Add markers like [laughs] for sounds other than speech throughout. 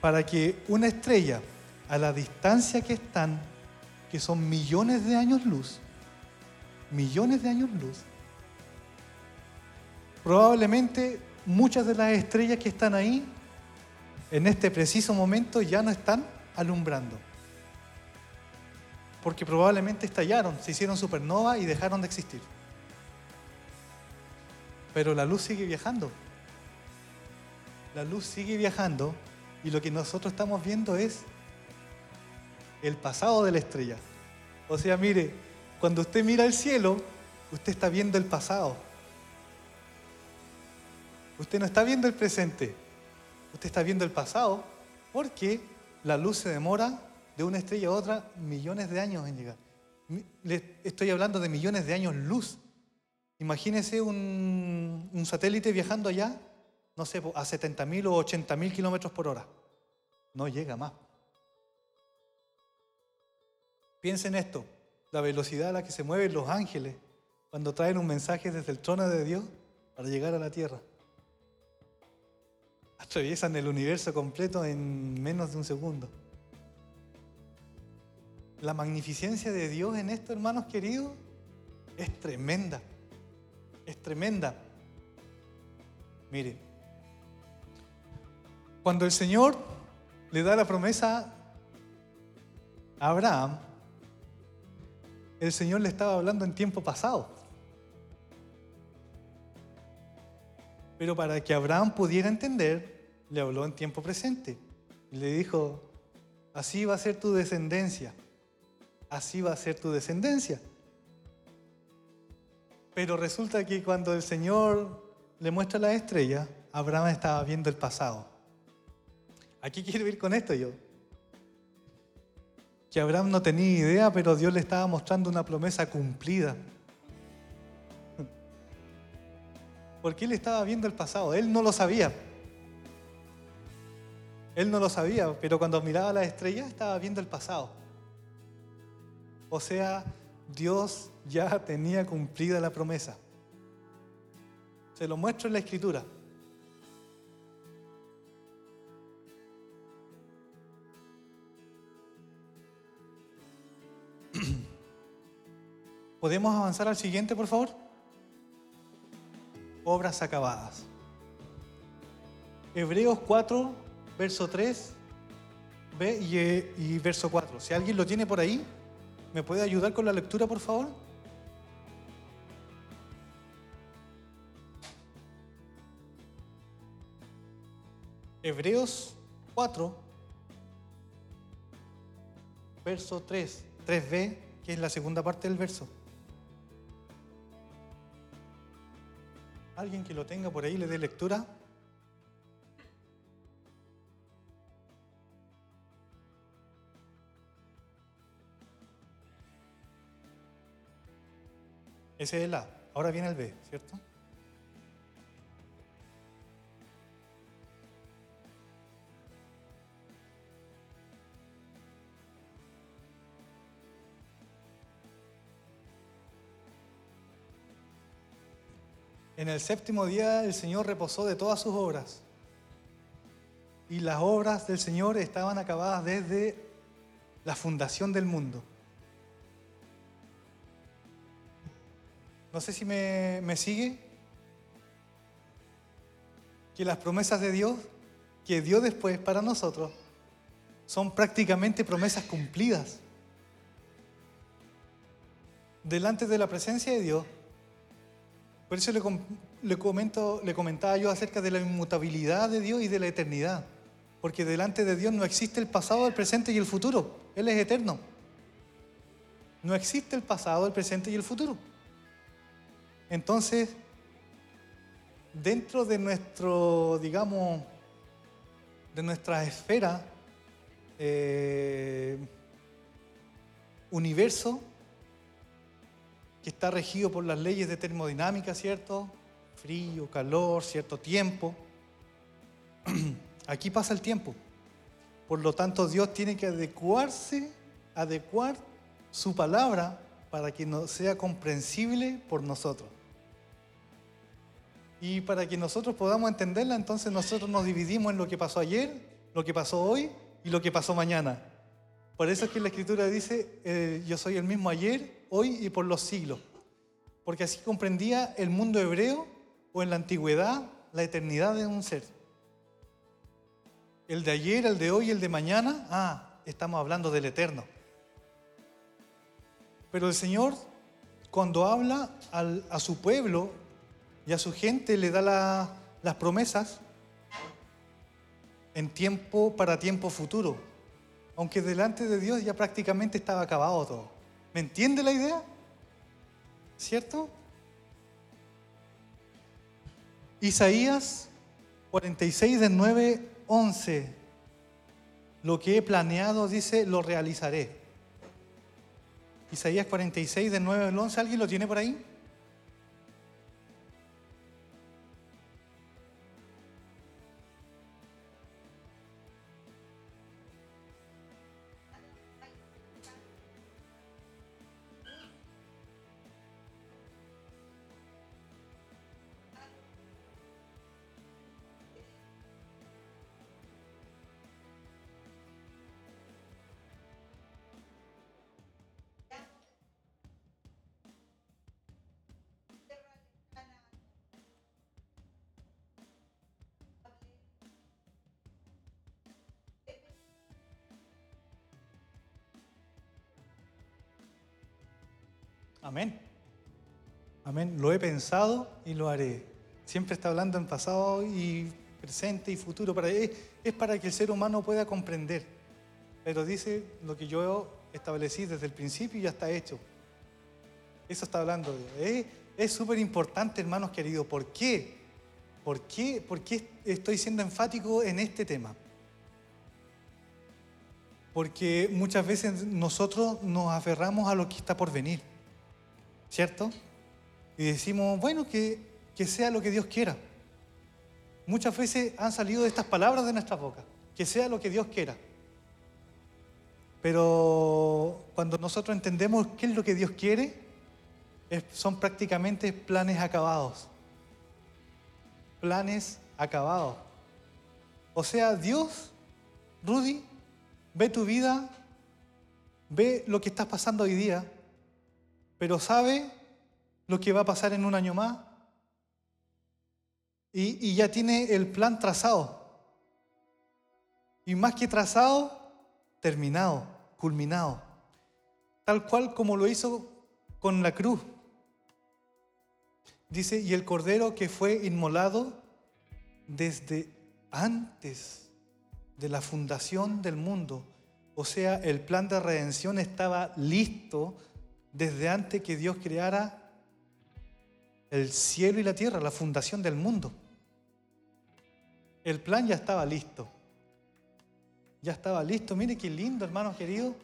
para que una estrella, a la distancia que están, que son millones de años luz, millones de años luz, probablemente muchas de las estrellas que están ahí, en este preciso momento, ya no están alumbrando. Porque probablemente estallaron, se hicieron supernova y dejaron de existir. Pero la luz sigue viajando. La luz sigue viajando y lo que nosotros estamos viendo es el pasado de la estrella. O sea, mire, cuando usted mira el cielo, usted está viendo el pasado. Usted no está viendo el presente, usted está viendo el pasado porque la luz se demora de una estrella a otra millones de años en llegar. Le estoy hablando de millones de años luz. Imagínese un satélite viajando allá, no sé, a 70.000 o 80.000 kilómetros por hora. No llega más. Piensen esto, la velocidad a la que se mueven los ángeles cuando traen un mensaje desde el trono de Dios para llegar a la tierra. Atraviesan el universo completo en menos de un segundo. La magnificencia de Dios en esto, hermanos queridos, es tremenda. Es tremenda. Mire, cuando el Señor le da la promesa a Abraham, el Señor le estaba hablando en tiempo pasado. Pero para que Abraham pudiera entender, le habló en tiempo presente. Y le dijo, así va a ser tu descendencia. Así va a ser tu descendencia. Pero resulta que cuando el Señor le muestra la estrella, Abraham estaba viendo el pasado. Aquí quiero ir con esto yo que Abraham no tenía idea, pero Dios le estaba mostrando una promesa cumplida. Porque él estaba viendo el pasado, él no lo sabía. Él no lo sabía, pero cuando miraba las estrellas estaba viendo el pasado. O sea, Dios ya tenía cumplida la promesa. Se lo muestro en la escritura. ¿Podemos avanzar al siguiente, por favor? Obras acabadas. Hebreos 4, verso 3 B y, y, verso 4. Si alguien lo tiene por ahí, ¿me puede ayudar con la lectura, por favor? Hebreos 4, verso 3, 3b, que es la segunda parte del verso. ¿Alguien que lo tenga por ahí le dé lectura? Ese es el A. Ahora viene el B, ¿cierto? En el séptimo día el Señor reposó de todas sus obras. Y las obras del Señor estaban acabadas desde la fundación del mundo. No sé si me, me sigue. Que las promesas de Dios, que dio después para nosotros, son prácticamente promesas cumplidas. Delante de la presencia de Dios, por eso le, comento, le comentaba yo acerca de la inmutabilidad de Dios y de la eternidad. Porque delante de Dios no existe el pasado, el presente y el futuro. Él es eterno. No existe el pasado, el presente y el futuro. Entonces, dentro de nuestro, digamos, de nuestra esfera, eh, universo, que está regido por las leyes de termodinámica, ¿cierto? Frío, calor, cierto tiempo. [clears throat] Aquí pasa el tiempo. Por lo tanto, Dios tiene que adecuarse, adecuar su palabra para que no sea comprensible por nosotros. Y para que nosotros podamos entenderla, entonces nosotros nos dividimos en lo que pasó ayer, lo que pasó hoy y lo que pasó mañana. Por eso es que la escritura dice, eh, yo soy el mismo ayer, hoy y por los siglos. Porque así comprendía el mundo hebreo o en la antigüedad la eternidad de un ser. El de ayer, el de hoy el de mañana, ah, estamos hablando del eterno. Pero el Señor, cuando habla a su pueblo y a su gente, le da las promesas en tiempo para tiempo futuro. Aunque delante de Dios ya prácticamente estaba acabado todo. ¿Me entiende la idea? ¿Cierto? Isaías 46 de 9, 11. Lo que he planeado, dice, lo realizaré. Isaías 46 de 9 al 11, ¿alguien lo tiene por ahí? Amén. Amén. Lo he pensado y lo haré. Siempre está hablando en pasado y presente y futuro. Para, es, es para que el ser humano pueda comprender. Pero dice lo que yo establecí desde el principio y ya está hecho. Eso está hablando. Es súper importante, hermanos queridos. ¿Por qué? ¿Por qué? ¿Por qué estoy siendo enfático en este tema? Porque muchas veces nosotros nos aferramos a lo que está por venir. ¿Cierto? Y decimos, bueno, que, que sea lo que Dios quiera. Muchas veces han salido estas palabras de nuestra boca, que sea lo que Dios quiera. Pero cuando nosotros entendemos qué es lo que Dios quiere, son prácticamente planes acabados. Planes acabados. O sea, Dios, Rudy, ve tu vida, ve lo que estás pasando hoy día pero sabe lo que va a pasar en un año más y, ya tiene el plan trazado. Y más que trazado, terminado, culminado. Tal cual como lo hizo con la cruz. Dice, y el cordero que fue inmolado desde antes de la fundación del mundo. O sea, el plan de redención estaba listo desde antes que Dios creara el cielo y la tierra, la fundación del mundo. El plan ya estaba listo. Ya estaba listo. Mire qué lindo, hermanos queridos.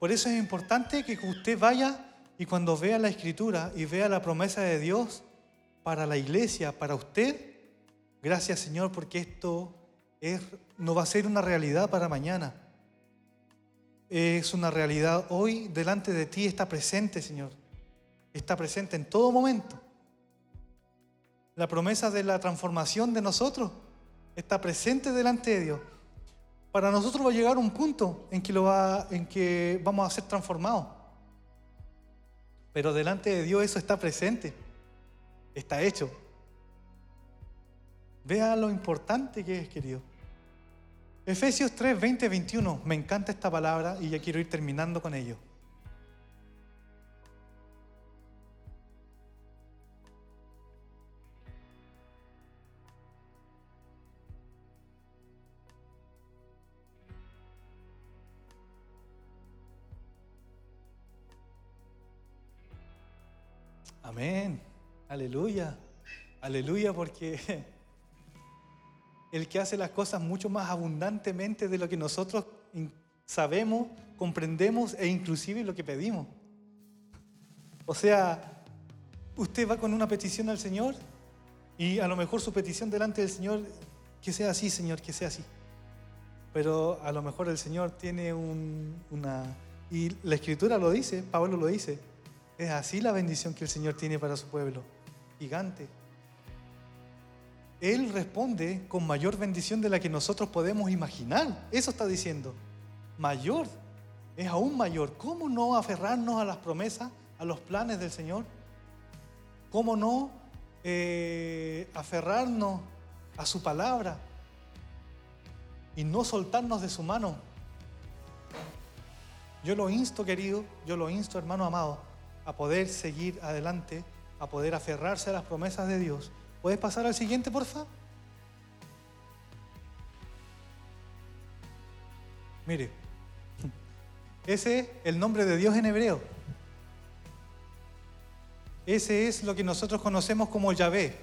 Por eso es importante que usted vaya y cuando vea la escritura y vea la promesa de Dios para la iglesia, para usted, gracias Señor porque esto es, no va a ser una realidad para mañana es una realidad hoy delante de ti, está presente, Señor. Está presente en todo momento. La promesa de la transformación de nosotros está presente delante de Dios. Para nosotros va a llegar un punto en que, lo va, en que vamos a ser transformados. Pero delante de Dios eso está presente. Está hecho. Vea lo importante que es, querido. Efesios 3, 20, 21. Me encanta esta palabra y ya quiero ir terminando con ello. Amén. Aleluya. Aleluya porque [laughs] el que hace las cosas mucho más abundantemente de lo que nosotros sabemos, comprendemos e inclusive lo que pedimos. O sea, usted va con una petición al Señor y a lo mejor su petición delante del Señor, que sea así, Señor, que sea así. Pero a lo mejor el Señor tiene una... Y la Escritura lo dice, Pablo lo dice, es así la bendición que el Señor tiene para su pueblo, gigante Él responde con mayor bendición de la que nosotros podemos imaginar. Eso está diciendo. Mayor. Es aún mayor. ¿Cómo no aferrarnos a las promesas, a los planes del Señor? ¿Cómo no eh, aferrarnos a su palabra y no soltarnos de su mano? Yo lo insto, querido, yo lo insto, hermano amado, a poder seguir adelante, a poder aferrarse a las promesas de Dios. ¿Puedes pasar al siguiente, por favor? Mire, ese es el nombre de Dios en hebreo. Ese es lo que nosotros conocemos como Yahvé,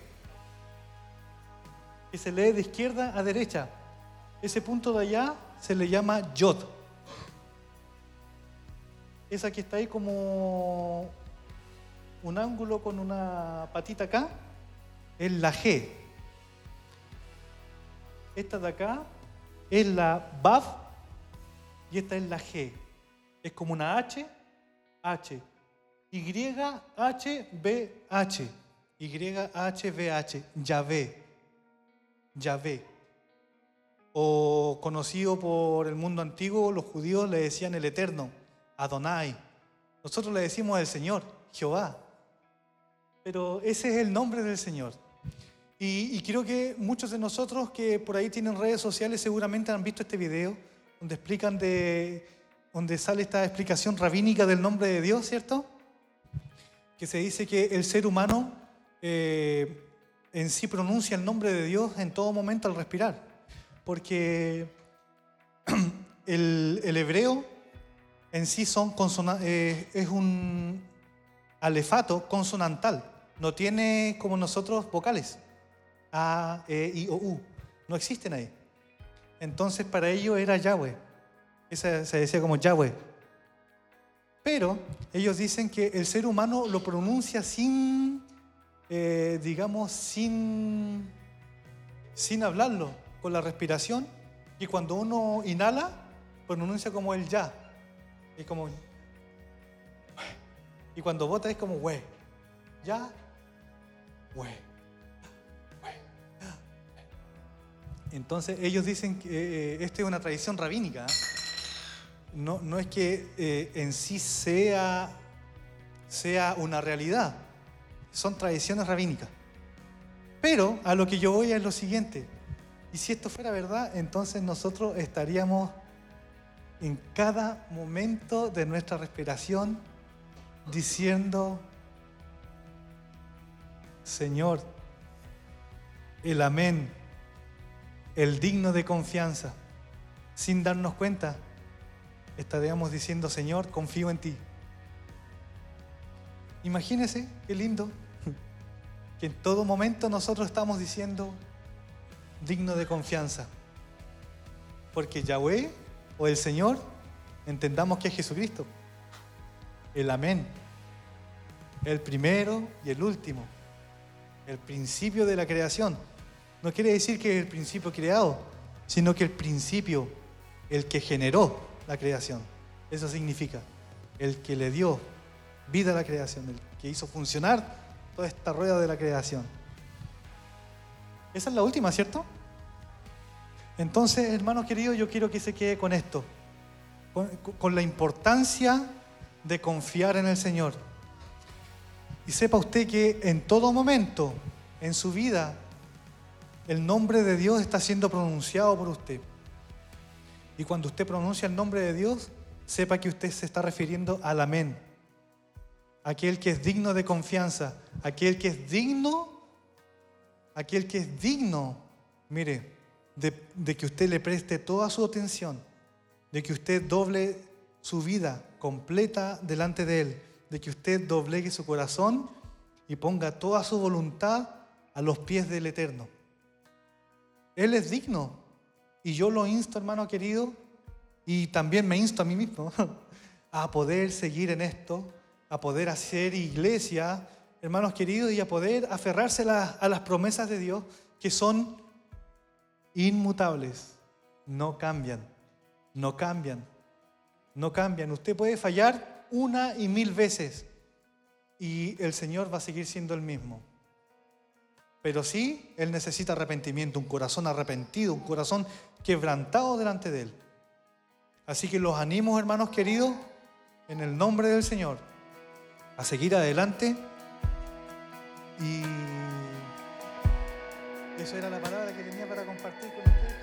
que se lee de izquierda a derecha. Ese punto de allá se le llama Yod. Esa que está ahí como un ángulo con una patita acá, es la G. Esta de acá es la Baf y esta es la G. Es como una H, H. Y, H, B, H. Y, H, B, H. Yahvé. Yahvé. O conocido por el mundo antiguo, los judíos le decían el Eterno, Adonai. Nosotros le decimos el Señor, Jehová. Pero ese es el nombre del Señor. Y, y, creo que muchos de nosotros que por ahí tienen redes sociales seguramente han visto este video donde explican de, donde sale esta explicación rabínica del nombre de Dios, ¿cierto? Que se dice que el ser humano eh, en sí pronuncia el nombre de Dios en todo momento al respirar, porque [clears throat] el, hebreo en sí son eh, es un alefato consonantal, no tiene como nosotros vocales, A, E, I, O, U, no existen ahí. Entonces para ellos era Yahweh. Esa se decía como Yahweh. Pero ellos dicen que el ser humano lo pronuncia sin, eh, digamos, sin, sin hablarlo, con la respiración. Y cuando uno inhala, pronuncia como el ya. Y como. Y cuando vota es como we. Ya, we. Entonces ellos dicen que eh, esta es una tradición rabínica. No, no es que eh, en sí sea, sea una realidad, son tradiciones rabínicas. Pero a lo que yo voy es lo siguiente, y si esto fuera verdad, entonces nosotros estaríamos en cada momento de nuestra respiración diciendo, Señor, el amén el digno de confianza, sin darnos cuenta, estaríamos diciendo, Señor, confío en ti. Imagínese qué lindo que en todo momento nosotros estamos diciendo digno de confianza. Porque Yahweh o el Señor entendamos que es Jesucristo. El amén. El primero y el último. El principio de la creación no quiere decir que el principio creado, sino que el principio, el que generó la creación. Eso significa, el que le dio vida a la creación, el que hizo funcionar toda esta rueda de la creación. Esa es la última, ¿cierto? Entonces, hermanos queridos, yo quiero que se quede con esto, con, con la importancia de confiar en el Señor. Y sepa usted que en todo momento en su vida el nombre de Dios está siendo pronunciado por usted. Y cuando usted pronuncia el nombre de Dios, sepa que usted se está refiriendo al amén. Aquel que es digno de confianza, aquel que es digno, aquel que es digno, mire, de, de que usted le preste toda su atención, de que usted doble su vida completa delante de Él, de que usted doblegue su corazón y ponga toda su voluntad a los pies del Eterno. Él es digno. Y yo lo insto, hermano querido, y también me insto a mí mismo [laughs] a poder seguir en esto, a poder hacer iglesia, hermanos queridos, y a poder aferrarse a las promesas de Dios que son inmutables, no cambian, no cambian, no cambian. Usted puede fallar una y mil veces y el Señor va a seguir siendo el mismo. Pero sí, Él necesita arrepentimiento, un corazón arrepentido, un corazón quebrantado delante de Él. Así que los animo, hermanos queridos, en el nombre del Señor, a seguir adelante. Y esa era la palabra que tenía para compartir con ustedes.